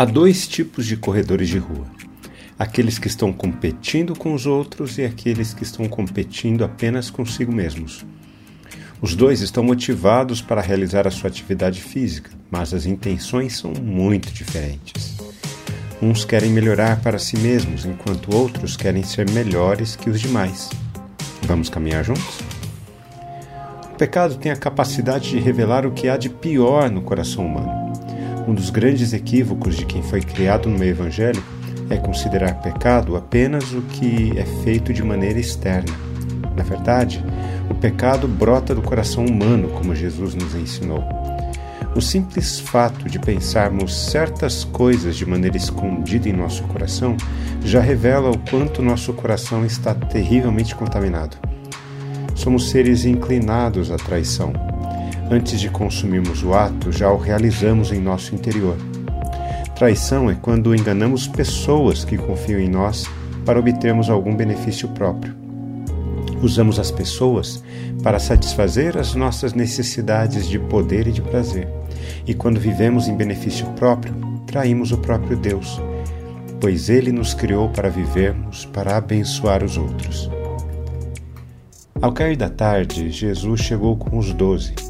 Há dois tipos de corredores de rua: aqueles que estão competindo com os outros e aqueles que estão competindo apenas consigo mesmos. Os dois estão motivados para realizar a sua atividade física, mas as intenções são muito diferentes. Uns querem melhorar para si mesmos, enquanto outros querem ser melhores que os demais. Vamos caminhar juntos? O pecado tem a capacidade de revelar o que há de pior no coração humano. Um dos grandes equívocos de quem foi criado no meio evangélico é considerar pecado apenas o que é feito de maneira externa. Na verdade, o pecado brota do coração humano, como Jesus nos ensinou. O simples fato de pensarmos certas coisas de maneira escondida em nosso coração já revela o quanto nosso coração está terrivelmente contaminado. Somos seres inclinados à traição Antes de consumirmos o ato, já o realizamos em nosso interior. Traição é quando enganamos pessoas que confiam em nós para obtermos algum benefício próprio. Usamos as pessoas para satisfazer as nossas necessidades de poder e de prazer. E quando vivemos em benefício próprio, traímos o próprio Deus, pois Ele nos criou para vivermos, para abençoar os outros. Ao cair da tarde, Jesus chegou com os doze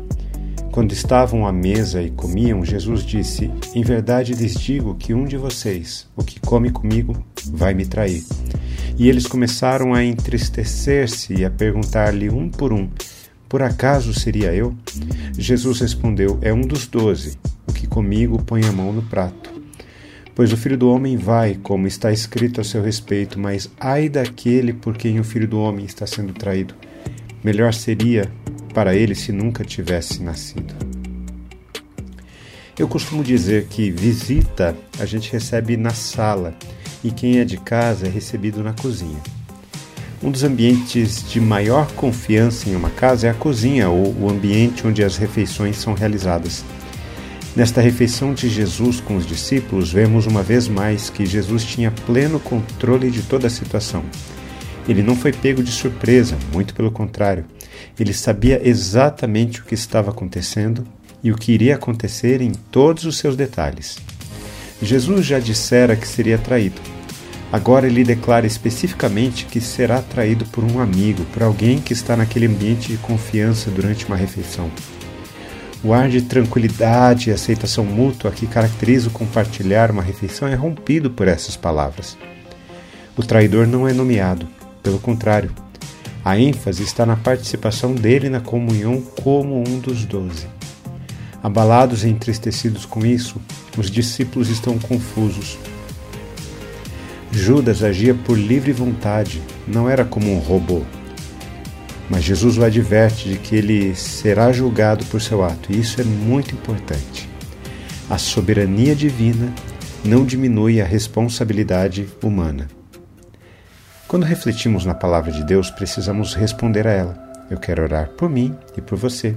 quando estavam à mesa e comiam, Jesus disse: Em verdade lhes digo que um de vocês, o que come comigo, vai me trair. E eles começaram a entristecer-se e a perguntar-lhe um por um: Por acaso seria eu? Jesus respondeu: É um dos doze, o que comigo põe a mão no prato. Pois o filho do homem vai, como está escrito a seu respeito, mas ai daquele por quem o filho do homem está sendo traído. Melhor seria para ele se nunca tivesse nascido. Eu costumo dizer que visita a gente recebe na sala e quem é de casa é recebido na cozinha. Um dos ambientes de maior confiança em uma casa é a cozinha ou o ambiente onde as refeições são realizadas. Nesta refeição de Jesus com os discípulos, vemos uma vez mais que Jesus tinha pleno controle de toda a situação. Ele não foi pego de surpresa, muito pelo contrário. Ele sabia exatamente o que estava acontecendo e o que iria acontecer em todos os seus detalhes. Jesus já dissera que seria traído. Agora ele declara especificamente que será traído por um amigo, por alguém que está naquele ambiente de confiança durante uma refeição. O ar de tranquilidade e aceitação mútua que caracteriza o compartilhar uma refeição é rompido por essas palavras. O traidor não é nomeado, pelo contrário, a ênfase está na participação dele na comunhão como um dos doze. Abalados e entristecidos com isso, os discípulos estão confusos. Judas agia por livre vontade, não era como um robô. Mas Jesus o adverte de que ele será julgado por seu ato, e isso é muito importante. A soberania divina não diminui a responsabilidade humana. Quando refletimos na palavra de Deus, precisamos responder a ela. Eu quero orar por mim e por você.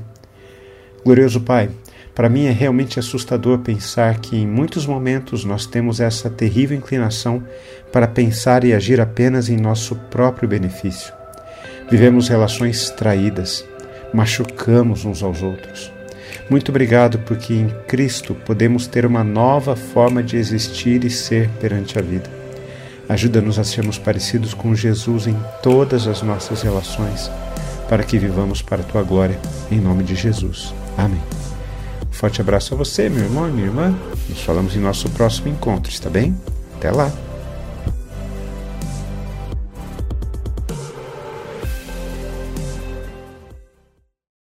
Glorioso Pai, para mim é realmente assustador pensar que em muitos momentos nós temos essa terrível inclinação para pensar e agir apenas em nosso próprio benefício. Vivemos relações traídas, machucamos uns aos outros. Muito obrigado porque em Cristo podemos ter uma nova forma de existir e ser perante a vida. Ajuda-nos a sermos parecidos com Jesus em todas as nossas relações, para que vivamos para a tua glória, em nome de Jesus. Amém. forte abraço a você, meu irmão e minha irmã. Nos falamos em nosso próximo encontro, está bem? Até lá!